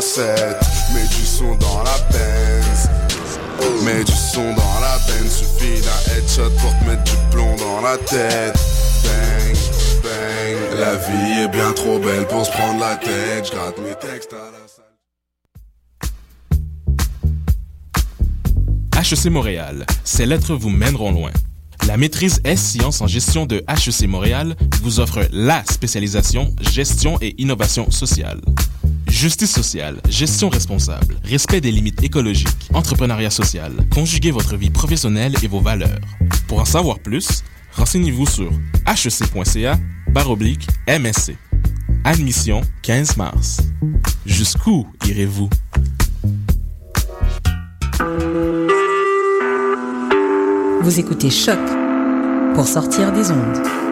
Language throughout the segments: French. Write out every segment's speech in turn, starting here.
3-7. Mets du son dans la Benz. Mets du son dans la Benz. Suffit d'un headshot pour te mettre du plomb dans la tête. Bang, bang. La vie est bien trop belle pour se prendre la tête. J'gratte mes textes à la salle. HEC Montréal, ces lettres vous mèneront loin. La maîtrise S-Sciences en gestion de HEC Montréal vous offre la spécialisation gestion et innovation sociale. Justice sociale, gestion responsable, respect des limites écologiques, entrepreneuriat social, conjuguez votre vie professionnelle et vos valeurs. Pour en savoir plus, renseignez-vous sur hec.ca baroblique MSC. Admission 15 mars. Jusqu'où irez-vous? Vous écoutez Choc pour sortir des ondes.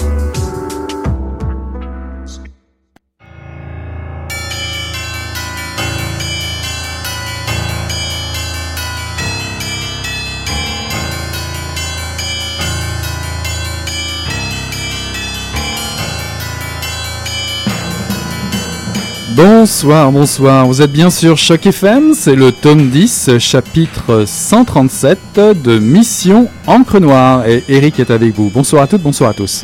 Bonsoir, bonsoir. Vous êtes bien sûr Choc FM, c'est le tome 10, chapitre 137 de Mission Encre Noire. Et Eric est avec vous. Bonsoir à toutes, bonsoir à tous.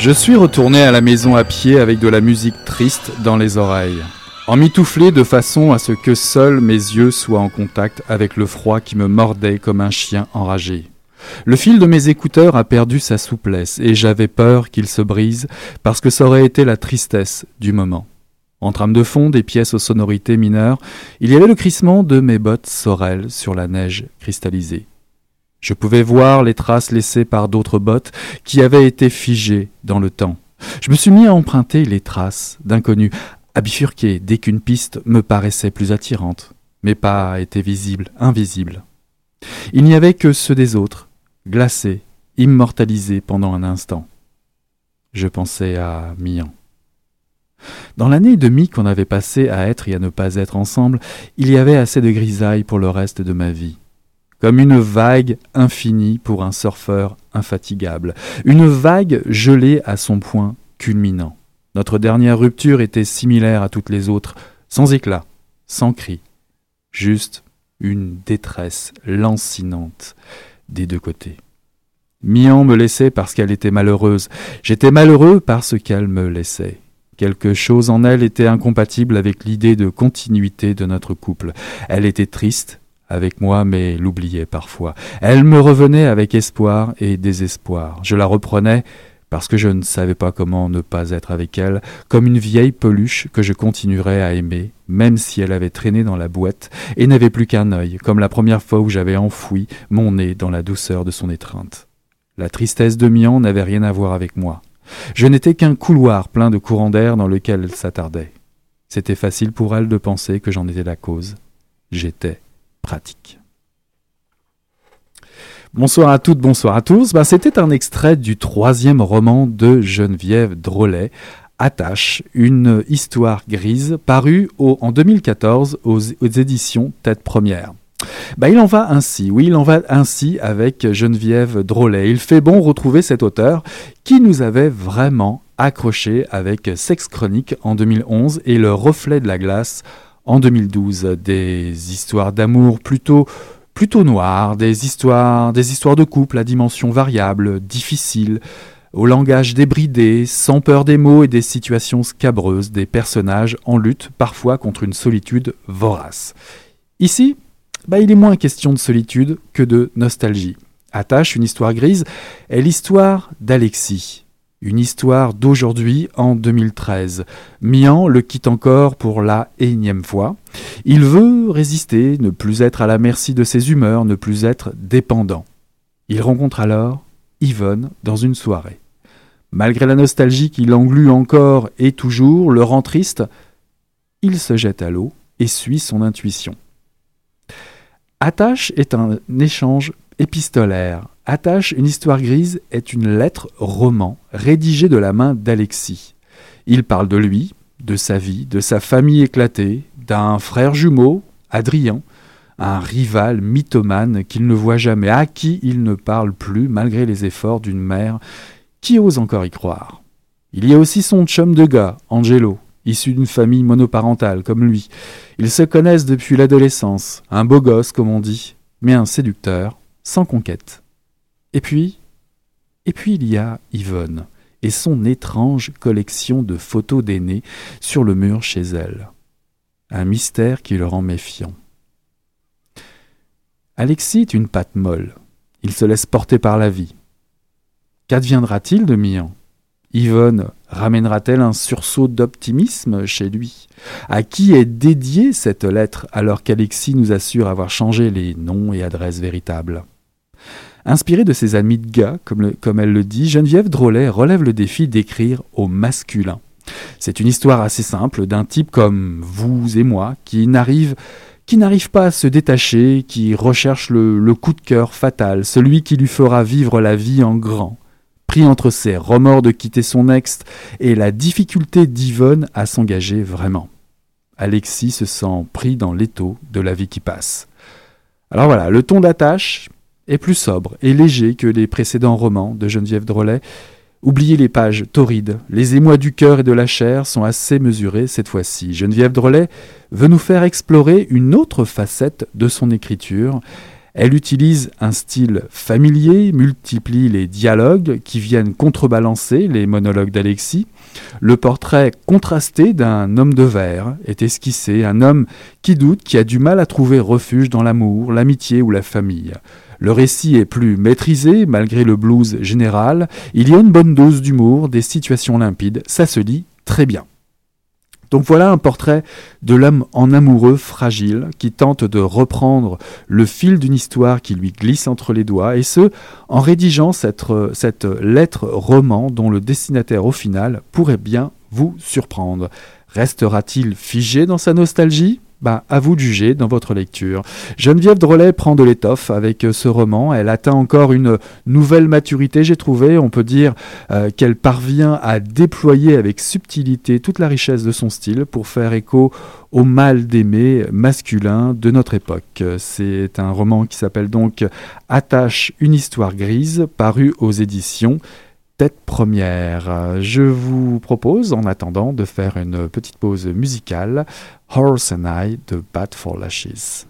Je suis retourné à la maison à pied avec de la musique triste dans les oreilles, emmitouflé de façon à ce que seuls mes yeux soient en contact avec le froid qui me mordait comme un chien enragé. Le fil de mes écouteurs a perdu sa souplesse et j'avais peur qu'il se brise parce que ça aurait été la tristesse du moment. En trame de fond, des pièces aux sonorités mineures, il y avait le crissement de mes bottes sorel sur la neige cristallisée. Je pouvais voir les traces laissées par d'autres bottes qui avaient été figées dans le temps. Je me suis mis à emprunter les traces d'inconnus, à bifurquer dès qu'une piste me paraissait plus attirante. Mes pas étaient visibles, invisibles. Il n'y avait que ceux des autres, glacés, immortalisés pendant un instant. Je pensais à Mian. Dans l'année et demie qu'on avait passé à être et à ne pas être ensemble, il y avait assez de grisailles pour le reste de ma vie comme une vague infinie pour un surfeur infatigable, une vague gelée à son point culminant. Notre dernière rupture était similaire à toutes les autres, sans éclat, sans cri, juste une détresse lancinante des deux côtés. Mian me laissait parce qu'elle était malheureuse, j'étais malheureux parce qu'elle me laissait. Quelque chose en elle était incompatible avec l'idée de continuité de notre couple. Elle était triste, avec moi, mais l'oubliait parfois. Elle me revenait avec espoir et désespoir. Je la reprenais parce que je ne savais pas comment ne pas être avec elle, comme une vieille peluche que je continuerais à aimer, même si elle avait traîné dans la boîte et n'avait plus qu'un œil, comme la première fois où j'avais enfoui mon nez dans la douceur de son étreinte. La tristesse de Mian n'avait rien à voir avec moi. Je n'étais qu'un couloir plein de courants d'air dans lequel elle s'attardait. C'était facile pour elle de penser que j'en étais la cause. J'étais Bonsoir à toutes, bonsoir à tous. Ben, C'était un extrait du troisième roman de Geneviève Drolet, Attache, une histoire grise, paru en 2014 aux, éditions Tête Première. Ben, il en va ainsi, oui, il en va ainsi avec Geneviève Drolet. Il fait bon retrouver cet auteur qui nous avait vraiment accroché avec Sex Chronique en 2011 et Le Reflet de la glace en 2012. Des histoires d'amour plutôt plutôt noires, des histoires, des histoires de couple à dimension variable, difficiles, au langage débridé, sans peur des mots et des situations scabreuses, des personnages en lutte parfois contre une solitude vorace. Ici, bah, il est moins question de solitude que de nostalgie. Attache, une histoire grise, est l'histoire d'Alexis. Une histoire d'aujourd'hui en 2013. Mian le quitte encore pour la énième fois. Il veut résister, ne plus être à la merci de ses humeurs, ne plus être dépendant. Il rencontre alors Yvonne dans une soirée. Malgré la nostalgie qui l'englue encore et toujours, le rend triste, il se jette à l'eau et suit son intuition. Attache est un échange épistolaire. Attache, une histoire grise, est une lettre roman rédigée de la main d'Alexis. Il parle de lui, de sa vie, de sa famille éclatée, d'un frère jumeau, Adrien, un rival mythomane qu'il ne voit jamais, à qui il ne parle plus malgré les efforts d'une mère qui ose encore y croire. Il y a aussi son chum de gars, Angelo, issu d'une famille monoparentale comme lui. Ils se connaissent depuis l'adolescence, un beau gosse comme on dit, mais un séducteur, sans conquête. Et puis, et puis il y a Yvonne et son étrange collection de photos d'aînés sur le mur chez elle. Un mystère qui le rend méfiant. Alexis est une patte molle. Il se laisse porter par la vie. Qu'adviendra-t-il de Mian? Yvonne ramènera-t-elle un sursaut d'optimisme chez lui? À qui est dédiée cette lettre alors qu'Alexis nous assure avoir changé les noms et adresses véritables? Inspirée de ses amis de gars, comme, elle le dit, Geneviève Drolet relève le défi d'écrire au masculin. C'est une histoire assez simple d'un type comme vous et moi qui n'arrive qui n'arrive pas à se détacher, qui recherche le, le coup de cœur fatal, celui qui lui fera vivre la vie en grand, pris entre ses remords de quitter son ex et la difficulté d'Yvonne à s'engager vraiment. Alexis se sent pris dans l'étau de la vie qui passe. Alors voilà, le ton d'attache est plus sobre et léger que les précédents romans de Geneviève Drolet. Oubliez les pages torrides, les émois du cœur et de la chair sont assez mesurés cette fois-ci. Geneviève Drolet veut nous faire explorer une autre facette de son écriture. Elle utilise un style familier, multiplie les dialogues qui viennent contrebalancer les monologues d'Alexis. Le portrait contrasté d'un homme de verre est esquissé, un homme qui doute, qui a du mal à trouver refuge dans l'amour, l'amitié ou la famille. Le récit est plus maîtrisé, malgré le blues général. Il y a une bonne dose d'humour, des situations limpides, ça se lit très bien. Donc voilà un portrait de l'homme en amoureux fragile qui tente de reprendre le fil d'une histoire qui lui glisse entre les doigts, et ce, en rédigeant cette, cette lettre roman dont le destinataire au final pourrait bien vous surprendre. Restera-t-il figé dans sa nostalgie? Bah, à vous de juger dans votre lecture. Geneviève Drolet prend de l'étoffe avec euh, ce roman. Elle atteint encore une nouvelle maturité, j'ai trouvé. On peut dire euh, qu'elle parvient à déployer avec subtilité toute la richesse de son style pour faire écho au mal d'aimer masculin de notre époque. C'est un roman qui s'appelle donc Attache une histoire grise, paru aux éditions première. Je vous propose en attendant de faire une petite pause musicale, Horse and I de Bad for Lashes.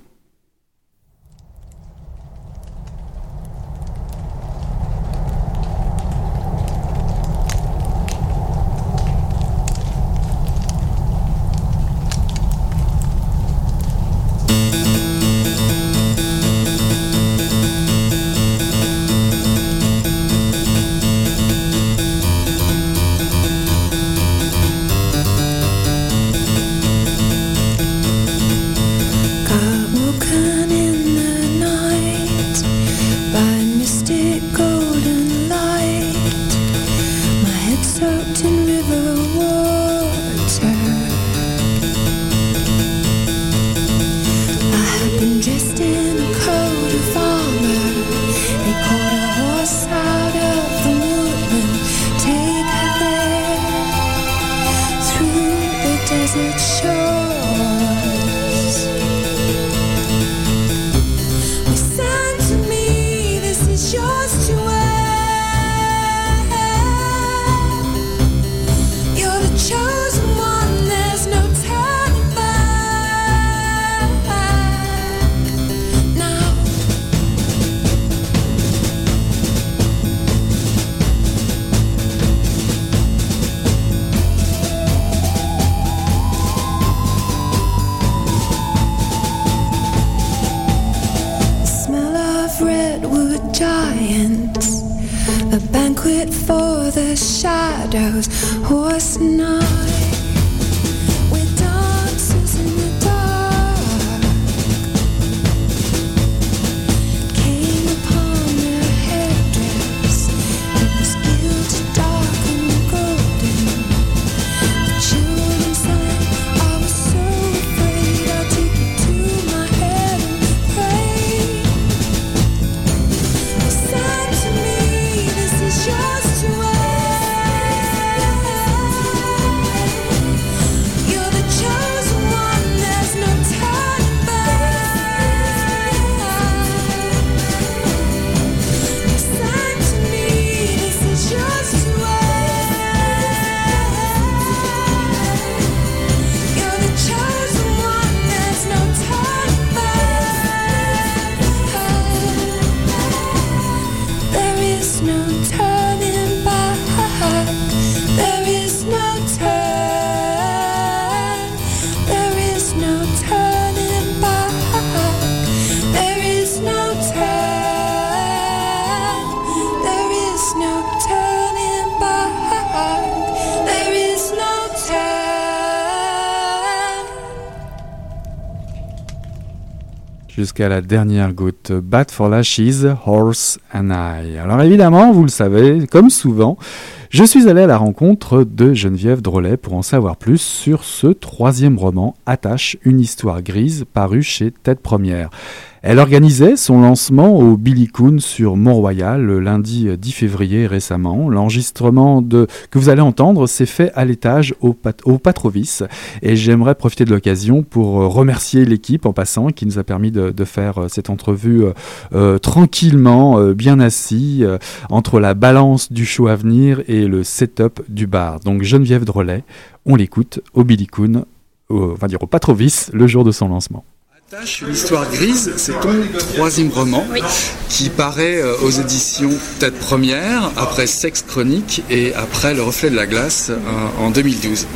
Jusqu'à la dernière goutte. Bat for Lashes, Horse Alors évidemment, vous le savez, comme souvent, je suis allé à la rencontre de Geneviève Drolet pour en savoir plus sur ce troisième roman, Attache, une histoire grise, paru chez Tête Première. Elle organisait son lancement au Billy Coon sur Mont-Royal le lundi 10 février récemment. L'enregistrement de que vous allez entendre s'est fait à l'étage au, Pat- Patrovis et j'aimerais profiter de l'occasion pour remercier l'équipe en passant qui nous a permis de, faire euh, cette entrevue euh, euh, tranquillement, bien assis euh, entre la balance du show à venir et le setup du bar. Donc Geneviève Drolet, on l'écoute au Billy Coon, au- on va dire au Patrovis le jour de son lancement. Attache, une histoire grise, c'est ton troisième roman qui paraît euh, aux éditions Tête Première, après Sexe Chronique et après Le Reflet de la Glace euh, en 2012.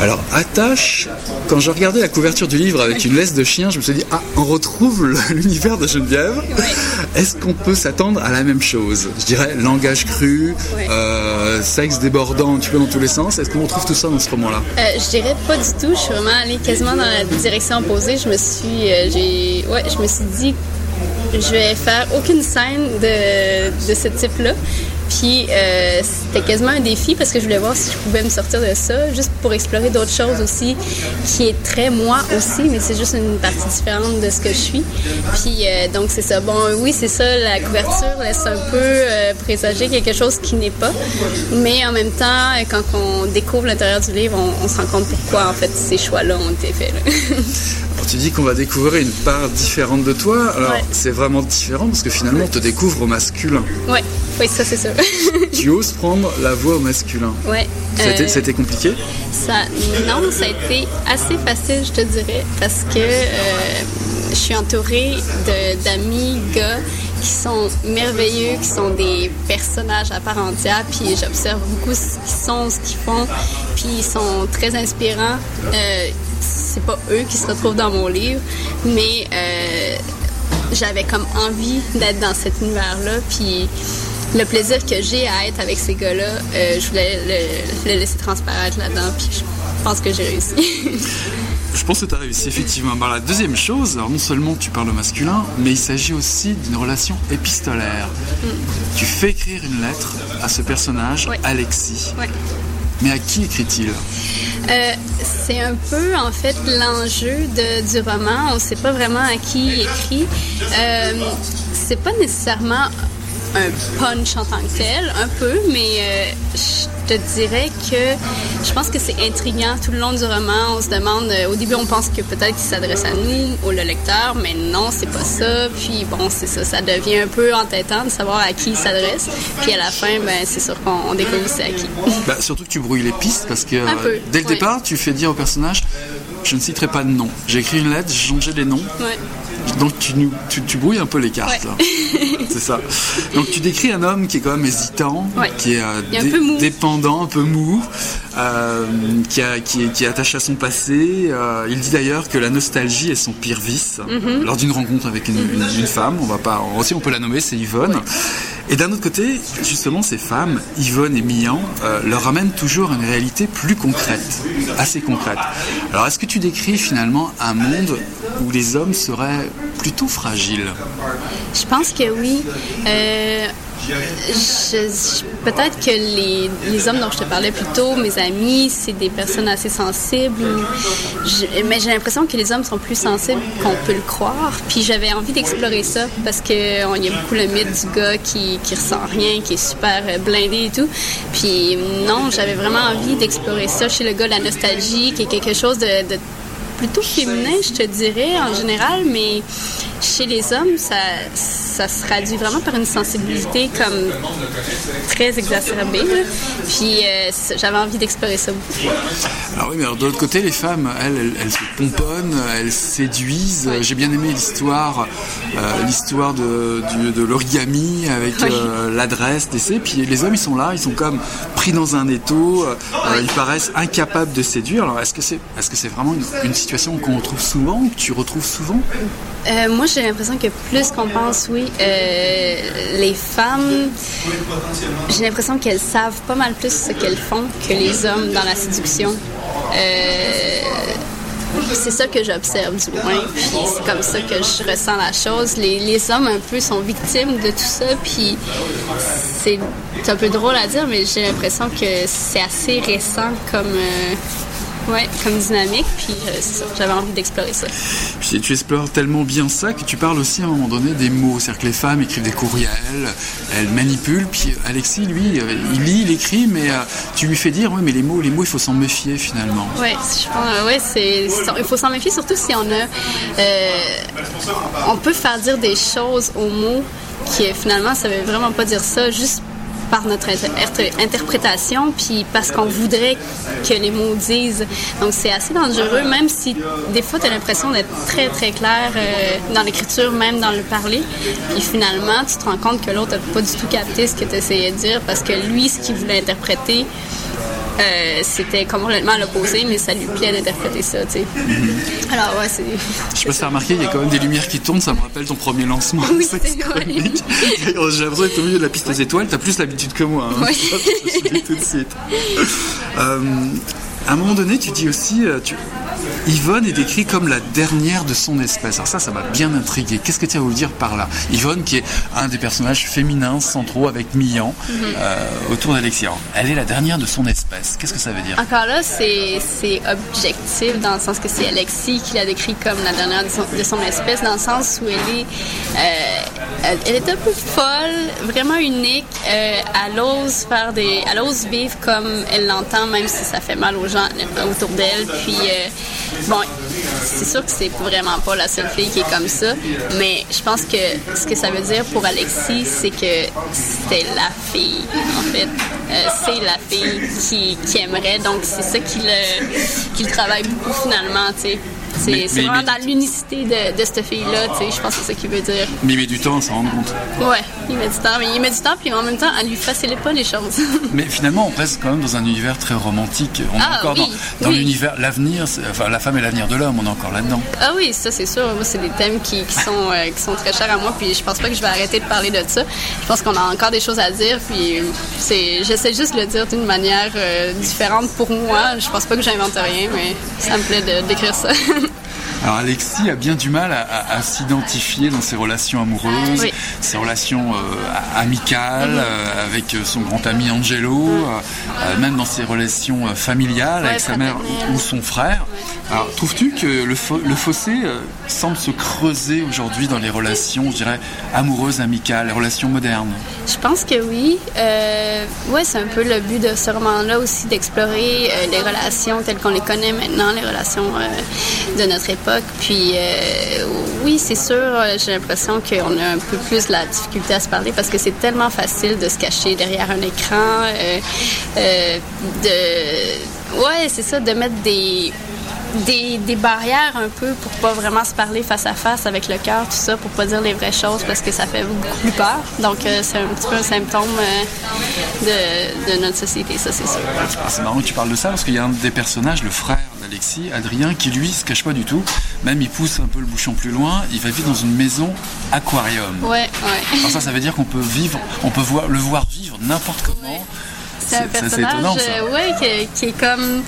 Alors, Attache, quand je regardais la couverture du livre avec une laisse de chien, je me suis dit, ah, on retrouve l'univers de Geneviève. Est-ce qu'on peut s'attendre à la même chose? Je dirais langage cru, euh, sexe débordant un petit peu dans tous les sens. Est-ce qu'on retrouve tout ça dans ce roman-là? Euh, je dirais pas du tout. Je suis vraiment allée quasiment dans la direction opposée. Je me suis, euh, j'ai, ouais, je me suis dit, je vais faire aucune scène de, de ce type-là. Puis euh, c'était quasiment un défi parce que je voulais voir si je pouvais me sortir de ça, juste pour explorer d'autres choses aussi, qui est très moi aussi, mais c'est juste une partie différente de ce que je suis. Puis euh, donc c'est ça. Bon, oui, c'est ça. La couverture laisse un peu euh, présager quelque chose qui n'est pas, mais en même temps, quand on découvre l'intérieur du livre, on, on se rend compte pourquoi en fait ces choix-là ont été faits. Alors, tu dis qu'on va découvrir une part différente de toi. Alors, Ouais. c'est vraiment différent parce que finalement, on te découvre au masculin. ouais, oui, ça c'est sûr. tu oses prendre la voix au masculin. ouais. C'était Euh, c'était compliqué? Ça, non, ça a été assez facile, je te dirais, parce que euh, je suis entourée de- d'amis gars qui sont merveilleux, qui sont des personnages à part entière, puis j'observe beaucoup ce qu'ils sont, ce qu'ils font, puis ils sont très inspirants. Euh, c'est pas eux qui se retrouvent dans mon livre, mais j'avais comme envie d'être dans cet univers-là, puis le plaisir que j'ai à être avec ces gars-là, euh, je voulais le, le laisser transparaître là-dedans, puis je pense que j'ai réussi. Je pense que tu as réussi, effectivement. Alors, la deuxième chose, alors non seulement tu parles au masculin, mais il s'agit aussi d'une relation épistolaire. Tu fais écrire une lettre à ce personnage, Ouais. Alexis. Ouais. Mais à qui écrit-il? Euh, c'est un peu en fait l'enjeu du roman. On ne sait pas vraiment à qui il écrit. Euh, c'est pas nécessairement un punch en tant que tel, un peu, mais euh, je te dirais que je pense que c'est intriguant tout le long du roman. On se demande, euh, au début, on pense que peut-être qu'il s'adresse à nous, au le lecteur, mais non, c'est pas ça. Puis bon, c'est ça, ça devient un peu entêtant de savoir à qui il s'adresse. Puis à la fin, ben c'est sûr qu'on on découvre c'est à qui. Bah, Surtout que tu brouilles les pistes parce que peu, dès le oui. départ, tu fais dire au personnage je ne citerai pas de nom. J'ai écrit une lettre, j'ai changé les noms. Ouais. Donc tu, nous- tu, tu brouilles un peu les cartes. Ouais. C'est ça. Donc tu décris un homme qui est quand même hésitant, Ouais. qui est euh, un peu dépendant, un peu mou, euh, qui, a- qui est, qui est attaché à son passé. Euh, il dit d'ailleurs que la nostalgie est son pire vice. Mhm. Lors d'une rencontre avec une, une- une femme, on va pas, aussi on peut la nommer, c'est Yvonne. Et d'un autre côté, justement, ces femmes, Yvonne et Mian, euh, leur ramènent toujours une réalité plus concrète, assez concrète. Alors, est-ce que tu décris finalement un monde où les hommes seraient plutôt fragiles? Je pense que oui. Euh, Peut-être que les, les hommes dont je te parlais plus tôt, mes amis, c'est des personnes assez sensibles. Mais j'ai l'impression que les hommes sont plus sensibles qu'on peut le croire. Puis j'avais envie d'explorer ça parce que on- il y a beaucoup le mythe du gars qui, qui ressent rien, qui est super blindé et tout. Puis non, j'avais vraiment envie d'explorer ça chez le gars, la nostalgie, qui est quelque chose de plutôt féminin, je te dirais, en général, mais chez les hommes, ça, ça se traduit vraiment par une sensibilité comme très exacerbée. Puis euh, j'avais envie d'explorer ça beaucoup. Alors oui, mais alors, de l'autre côté, les femmes, elles, elles, elles se pomponnent, elles séduisent. J'ai bien aimé l'histoire, euh, l'histoire de, l'origami avec Oui. euh, l'adresse, d'essai. Puis les hommes, ils sont là, ils sont comme pris dans un étau. euh, ils paraissent incapables de séduire. Alors est-ce que c'est, est-ce que c'est vraiment une, une situation qu'on retrouve souvent, que tu retrouves souvent? Euh, moi, j'ai l'impression que plus qu'on pense, oui, euh, les femmes, j'ai l'impression qu'elles savent pas mal plus ce qu'elles font que les hommes dans la séduction. Euh, c'est ça que j'observe du moins, puis c'est comme ça que je ressens la chose. Les, les hommes un peu sont victimes de tout ça, puis c'est un peu drôle à dire, mais j'ai l'impression que c'est assez récent comme, ouais, comme dynamique, puis euh, ça, j'avais envie d'explorer ça. Puis tu explores tellement bien ça que tu parles aussi à un moment donné des mots. C'est-à-dire que les femmes écrivent des courriels, elles manipulent. Puis Alexis, lui, euh, il lit, il écrit, mais euh, tu lui fais dire, oui, mais les mots, les mots, il faut s'en méfier finalement. Oui, je pense, ouais, c'est, il faut s'en méfier, surtout si on a, euh, on peut faire dire des choses aux mots qui euh, finalement ça veut vraiment pas dire ça, juste par notre inter- inter- interprétation, puis parce qu'on voudrait que les mots disent. Donc c'est assez dangereux, même si des fois tu as l'impression d'être très très clair euh, dans l'écriture, même dans le parler, puis finalement tu te rends compte que l'autre n'a pas du tout capté ce que tu essayais de dire parce que lui, ce qu'il voulait interpréter, euh, c'était complètement à l'opposé, mais ça lui plaît d'interpréter ça, tu sais. Alors, ouais, c'est. Je sais pas si t'as remarqué, il y a quand même des lumières qui tournent, ça me rappelle ton premier lancement. Oui, c'est J'ai l'impression d'être au milieu de la piste aux étoiles, t'as plus l'habitude que moi. hein. Oui. Je tout de suite. Euh, à un moment donné, tu dis aussi, euh, tu- Yvonne est décrite comme la dernière de son espèce. Alors ça, ça m'a bien intrigué. Qu'est-ce que tu as voulu dire par là? Yvonne, qui est un des personnages féminins centraux avec Mian Mhm. euh, autour d'Alexia. Elle est la dernière de son espèce. Qu'est-ce que ça veut dire? Encore là, c'est c'est objectif dans le sens que c'est Alexis qui l'a décrit comme la dernière de son, de son espèce, dans le sens où elle est, euh, elle, elle est un peu folle, vraiment unique. Euh, elle ose faire des, elle ose vivre comme elle l'entend, même si ça fait mal aux autour d'elle. Puis euh, bon, c'est sûr que c'est vraiment pas la seule fille qui est comme ça, mais je pense que ce que ça veut dire pour Alexis, c'est que c'était la fille, en fait. Euh, c'est la fille qui, qui aimerait, donc c'est ça qui le, qui le travaille beaucoup finalement, tu sais. C'est vraiment mais- dans l'unicité de, de cette fille-là, tu sais. Je pense que c'est ça qu'il veut dire. Mais il met du temps à s'en rendre compte. Ouais, il met du temps, mais il met du temps, puis en même temps, elle lui facilite pas les choses. Mais finalement, on reste quand même dans un univers très romantique. On est Ah, encore oui, dans, dans oui. l'univers, l'avenir, enfin la femme est l'avenir de l'homme, on est encore là-dedans. Ah oui, ça c'est sûr. Moi, c'est des thèmes qui, qui sont, euh, qui sont très chers à moi. Puis je pense pas que je vais arrêter de parler de ça. Je pense qu'on a encore des choses à dire. Puis c'est, j'essaie juste de le dire d'une manière euh, différente pour moi. Je pense pas que j'invente rien, mais ça me plaît de, d'écrire ça. Alors Alexis a bien du mal à, à- à s'identifier dans ses relations amoureuses, Oui. ses relations euh, amicales euh, avec son grand ami Angelo, euh, euh, même dans ses relations euh, familiales Ouais, avec sa mère ou son frère. Alors trouves-tu que le, fo- le fossé euh, semble se creuser aujourd'hui dans les relations, je dirais, amoureuses, amicales, les relations modernes? Je pense que oui. Euh, ouais, c'est un peu le but de ce roman-là aussi, d'explorer euh, les relations telles qu'on les connaît maintenant, les relations euh, de notre époque. Puis euh, oui, c'est sûr, euh, j'ai l'impression qu'on a un peu plus de la difficulté à se parler parce que c'est tellement facile de se cacher derrière un écran, euh. Ouais, c'est ça, de mettre des des, barrières un peu pour pas vraiment se parler face à face avec le cœur, tout ça, pour pas dire les vraies choses parce que ça fait beaucoup plus peur. Donc c'est un petit peu un symptôme de, de notre société, ça c'est sûr. C'est marrant que tu parles de ça parce qu'il y a un des personnages, le frère d'Alexis, Adrien, qui lui se cache pas du tout. Même il pousse un peu le bouchon plus loin. Il va vivre dans une maison aquarium. Ouais, ouais. Alors ça, ça veut dire qu'on peut vivre, on peut voir, le voir vivre n'importe comment. C'est un personnage étonnant, euh, ouais, qui, qui est comme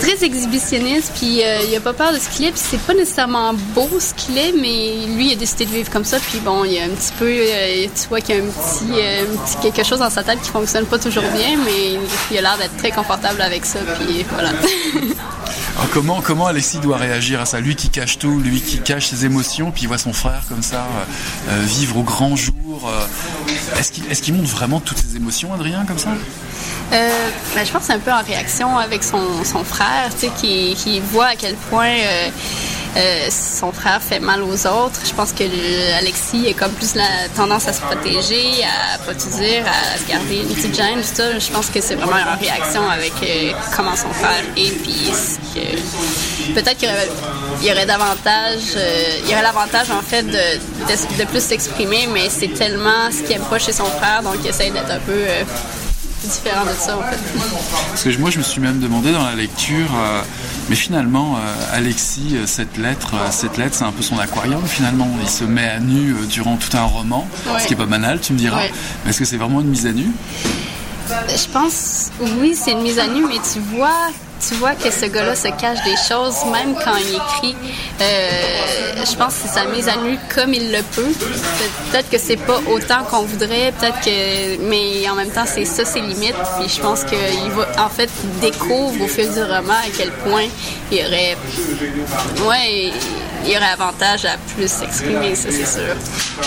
très exhibitionniste, puis euh, il a pas peur de ce qu'il est, puis c'est pas nécessairement beau ce qu'il est, mais lui il a décidé de vivre comme ça, puis bon, il y a un petit peu, euh, tu vois qu'il y a un petit, un petit quelque chose dans sa tête qui fonctionne pas toujours bien, mais il a l'air d'être très confortable avec ça, puis voilà. Alors comment, comment Alexis doit réagir à ça? Lui qui cache tout, lui qui cache ses émotions, puis il voit son frère comme ça vivre au grand jour. Euh, est-ce qu'il montre vraiment toutes ses émotions, Adrien, comme ça? Euh, ben, je pense que c'est un peu en réaction avec son, frère, tu sais, qui, qui voit à quel point euh, euh, son frère fait mal aux autres. Je pense que le- Alexis a comme plus la tendance à se protéger, à pas tout dire, à se garder une petite gêne, tout ça. Je pense que c'est vraiment en réaction avec euh, comment son frère est, puis peut-être qu'il y aurait, davantage, euh, il y aurait l'avantage en fait de, de, plus s'exprimer, mais c'est tellement ce qu'il aime pas chez son frère, donc il essaie d'être un peu différent de ça en fait. Parce que moi, je me suis même demandé dans la lecture, euh, mais finalement, euh, Alexis, euh, cette lettre, euh, cette lettre, c'est un peu son aquarium. Finalement, il se met à nu durant tout un roman, Ouais. ce qui est pas banal, tu me diras. Ouais. Est-ce que c'est vraiment une mise à nu? Je pense, oui, c'est une mise à nu, mais tu vois, tu vois que ce gars-là se cache des choses, même quand il écrit. Euh, je pense que sa mise à nu comme il le peut. Pe- Peut-être que c'est pas autant qu'on voudrait, peut-être que, mais en même temps, c'est ça ses limites. Puis je pense qu'il va, en fait, découvre au fil du roman à quel point il aurait, ouais, il y aurait avantage à plus s'exprimer, ça c'est sûr.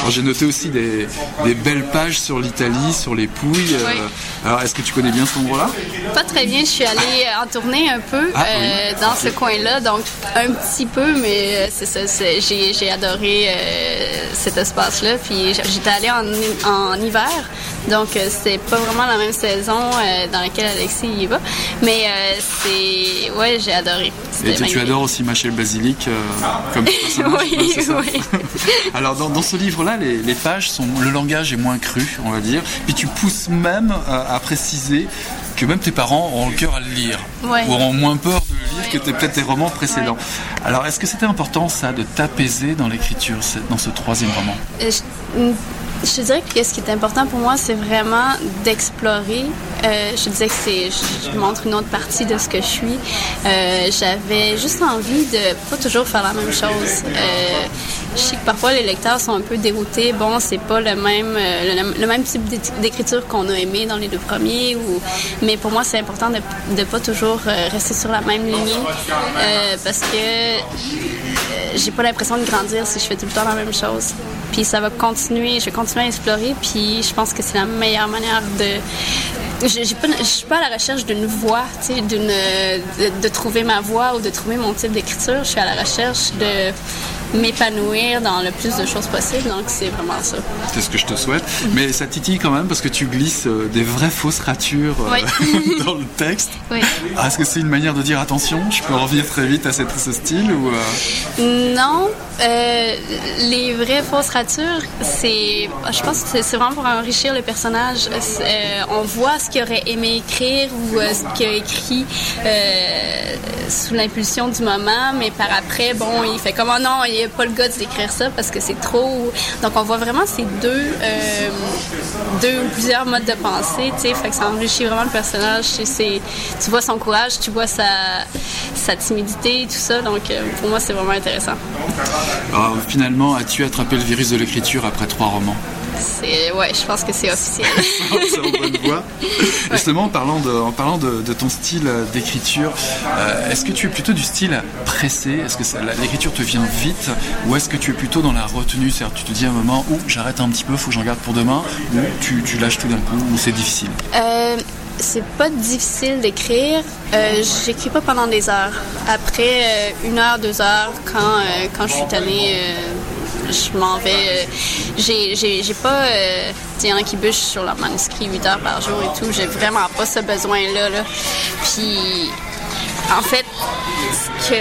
J'ai noté aussi des, des belles pages sur l'Italie, sur les Pouilles. euh, Oui. alors, est-ce que tu connais bien cet endroit-là? Pas très bien, je suis allée en tournée un peu Ah, euh, dans ce coin-là, donc un petit peu, mais euh, c'est ça, c'est- j'ai adoré euh, cet espace-là. Puis j'étais allée en, en hiver, donc euh, c'est pas vraiment la même saison euh, dans laquelle Alexis y va, mais euh, c'est ouais, j'ai adoré. Et tu, tu adores aussi Michel Basilic comme Oui, oui. Alors dans, dans ce livre-là, les, les pages sont, le langage est moins cru, on va dire. Puis tu pousses même à préciser que même tes parents ont le cœur à le lire, Ouais. ou auront moins peur de le lire Ouais. que tes- peut-être tes romans précédents. Ouais. Alors est-ce que c'était important ça de t'apaiser dans l'écriture, dans ce troisième roman? Je, je dirais que ce qui est important pour moi, c'est vraiment d'explorer. Euh, je disais que c'est, je, montre une autre partie de ce que je suis. Euh, j'avais juste envie de pas toujours faire la même chose. Euh, je sais que parfois les lecteurs sont un peu déroutés. Bon, c'est pas le même, le, même type d'éc- d'écriture qu'on a aimé dans les deux premiers. Mais pour moi, c'est important de ne pas toujours rester sur la même lignée euh, parce que j'ai pas l'impression de grandir si je fais tout le temps la même chose. Puis ça va continuer, je vais continuer à explorer, puis je pense que c'est la meilleure manière de... Je je suis pas à la recherche d'une voix, de, de trouver ma voix ou de trouver mon type d'écriture. Je suis à la recherche de m'épanouir dans le plus de choses possibles, donc c'est vraiment ça. C'est ce que je te souhaite. Mais ça titille quand même parce que tu glisses euh, des vraies fausses ratures euh, Oui. dans le texte. Oui. Ah, Est-ce que c'est une manière de dire attention, je peux revenir très vite à cette- ce style ou euh, Non, euh, les vraies fausses ratures, c'est, je pense que c'est- vraiment pour enrichir le personnage. Euh, on voit ce qu'il aurait aimé écrire ou ce qu'il a écrit sous l'impulsion du moment, mais par après, bon, il fait comme oh non, il a pas le gars d'écrire ça parce que c'est trop. Donc on voit vraiment ces deux, euh, ou plusieurs modes de pensée, tu sais, fait que ça enrichit vraiment le personnage. Tu vois son courage, tu vois sa, sa timidité, tout ça. Donc euh, pour moi, c'est vraiment intéressant. alors, finalement as-tu attrapé le virus de l'écriture après trois romans? C'est, ouais, je pense que c'est officiel. C'est en bonne voie. Justement, en parlant de, en parlant de, de ton style d'écriture, euh, est-ce que tu es plutôt du style pressé? Est-ce que l'écriture te vient vite? Ou est-ce que tu es plutôt dans la retenue? C'est-à-dire tu te dis à un moment où j'arrête un petit peu, faut que j'en garde pour demain? Ou tu, tu lâches tout d'un coup Ou c'est difficile? Euh, c'est pas difficile d'écrire. Euh, J'écris pas pendant des heures. Après euh, une heure, deux heures, quand, euh, quand je suis tannée, je m'en vais. euh, j'ai- J'ai j'ai pas. euh, a qui bûchent sur leur manuscrit 8 heures par jour et tout. J'ai vraiment pas ce besoin-là. Là. Puis, en fait, que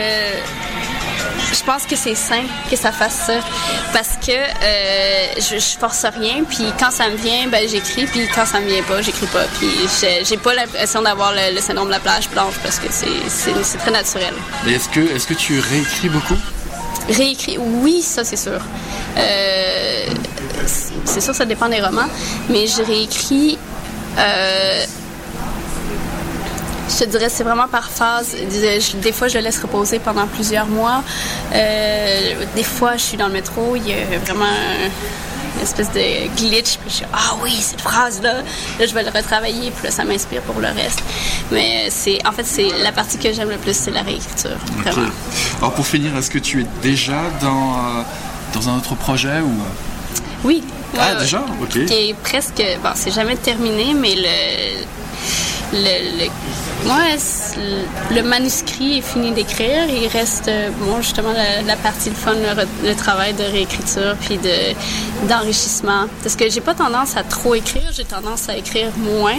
je pense que c'est sain que ça fasse ça parce que euh, je, force rien puis quand ça me vient ben j'écris puis quand ça me vient pas j'écris pas puis j'ai- pas l'impression d'avoir le, le syndrome de la plage blanche parce que c'est très naturel. Est-ce que, est-ce que tu réécris beaucoup? Réécrit, oui, ça c'est sûr. Euh, c'est sûr, ça dépend des romans, mais je réécris. euh, je te dirais, c'est vraiment par phase. Des fois, je laisse reposer pendant plusieurs mois. Euh, des fois, je suis dans le métro, il y a vraiment une espèce de glitch, puis je suis ah oui, cette phrase-là, là, je vais le retravailler, puis là, ça m'inspire pour le reste. Mais c'est, en fait, c'est la partie que j'aime le plus, c'est la réécriture, vraiment. Alors pour finir, est-ce que tu es déjà dans, euh, dans un autre projet ou... Oui. Ah, ouais. déjà? Ok. Qui est presque. Bon, c'est jamais terminé, mais le. Le, le, c'est- le manuscrit est fini d'écrire. Il reste, euh, bon, justement, la, partie de fun, le, travail de réécriture puis de, d'enrichissement. Parce que j'ai pas tendance à trop écrire, j'ai tendance à écrire moins.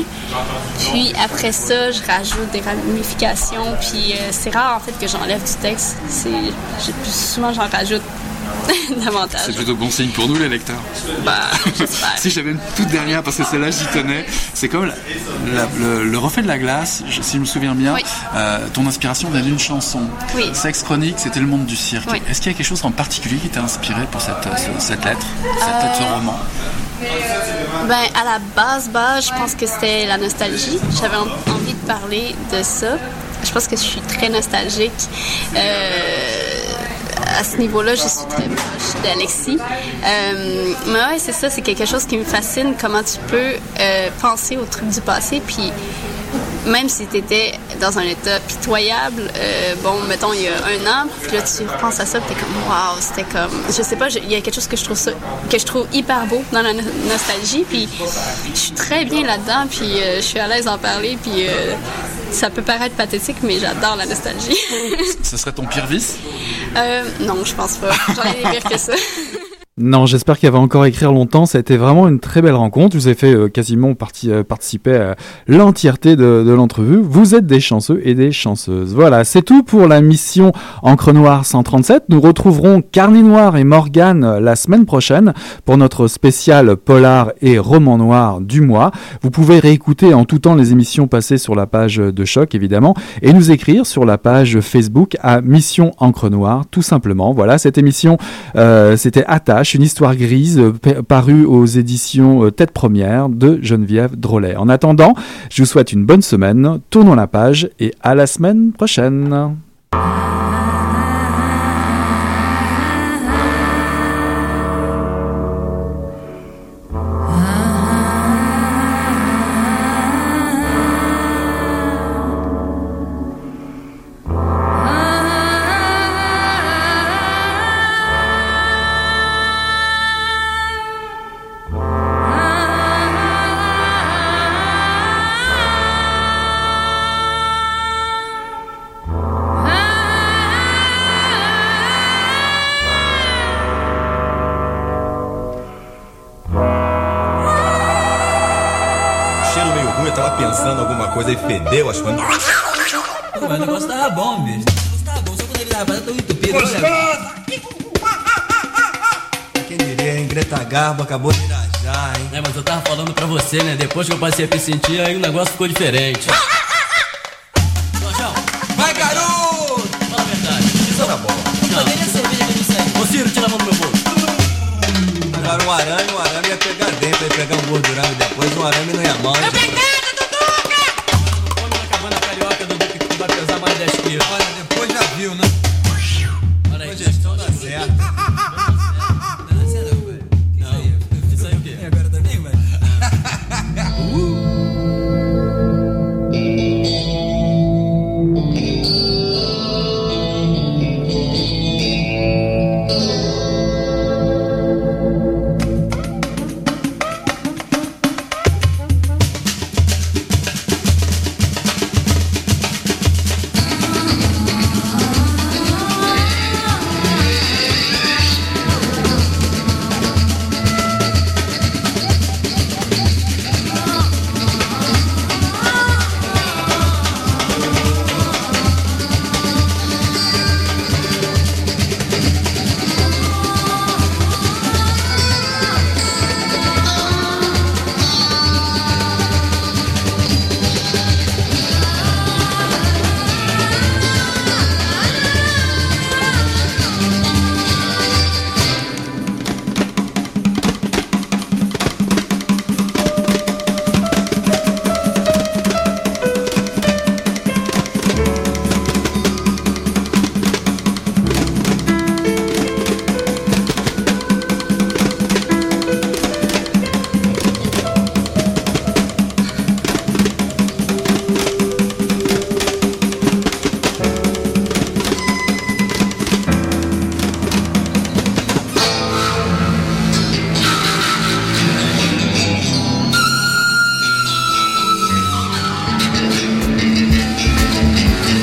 Puis après ça, je rajoute des ramifications. Puis euh, c'est rare, en fait, que j'enlève du texte. Souvent, j'en rajoute davantage. C'est plutôt bon signe pour nous les lecteurs. Bah. Si j'avais une toute dernière, parce que celle-là j'y tenais, c'est comme la- la- le, le reflet de la glace, je- si je me souviens bien, Oui. euh, ton inspiration vient d'une chanson. Oui. Sex Chronique, c'était le monde du cirque. Oui. Est-ce qu'il y a quelque chose en particulier qui t'a inspiré pour cette, euh, ce- cette lettre, cette lettre, ce Euh, roman? Ben, à la base, base, je pense que c'était la nostalgie. J'avais en- envie de parler de ça. Je pense que je suis très nostalgique. Euh, à ce niveau-là, je suis très proche d'Alexis. Euh, mais ouais, c'est ça, c'est quelque chose qui me fascine, comment tu peux euh, penser aux trucs du passé, puis même si tu étais dans un état pitoyable, euh, bon, mettons, il y a un an, puis là, tu repenses à ça, puis t'es comme, waouh, c'était comme, je sais pas, il y a quelque chose que je trouve ça, que je trouve hyper beau dans la no- nostalgie, puis je suis très bien là-dedans, puis je suis à l'aise d'en parler, puis euh, ça peut paraître pathétique, mais j'adore la nostalgie. Ce serait ton pire vice? Euh, non, je pense pas. J'en ai des pires que ça. Non, j'espère qu'elle va encore écrire longtemps. Ça a été vraiment une très belle rencontre. Je vous ai fait euh, quasiment euh, participer à l'entièreté de, de l'entrevue. Vous êtes des chanceux et des chanceuses. Voilà, c'est tout pour la mission Encre Noire 137. Nous retrouverons Carnet Noir et Morgane euh, la semaine prochaine pour notre spécial polar et roman noir du mois. Vous pouvez réécouter en tout temps les émissions passées sur la page de Choc, évidemment, et nous écrire sur la page Facebook à Mission Encre Noire, tout simplement. Voilà, cette émission, euh, c'était Attache, une histoire grise, euh, pa- parue aux éditions euh, Tête Première de Geneviève Drolet. En attendant, je vous souhaite une bonne semaine, tournons la page et à la semaine prochaine. Fedeu as coisas. Pô, mas o negócio tava bom, bicho. O negócio tava bom, só quando ele tava tão entupido. olha. Quem diria, hein? Greta Garbo acabou de irajar, hein? É, mas eu tava falando pra você, né? Depois que eu passei a me sentir, aí o negócio ficou diferente. Vai, garoto! fala a verdade. Isso era bom. Não. Cadê a cerveja que eu não sei? Ô Ciro, tira a mão do meu bolso. Agora um arame, um arame ia pegar dentro, ia pegar um gordurão e depois um arame não ia mal. hein? Come mais 10 quilos. Olha, depois já viu, né? Olha aí, tá gestão da certa.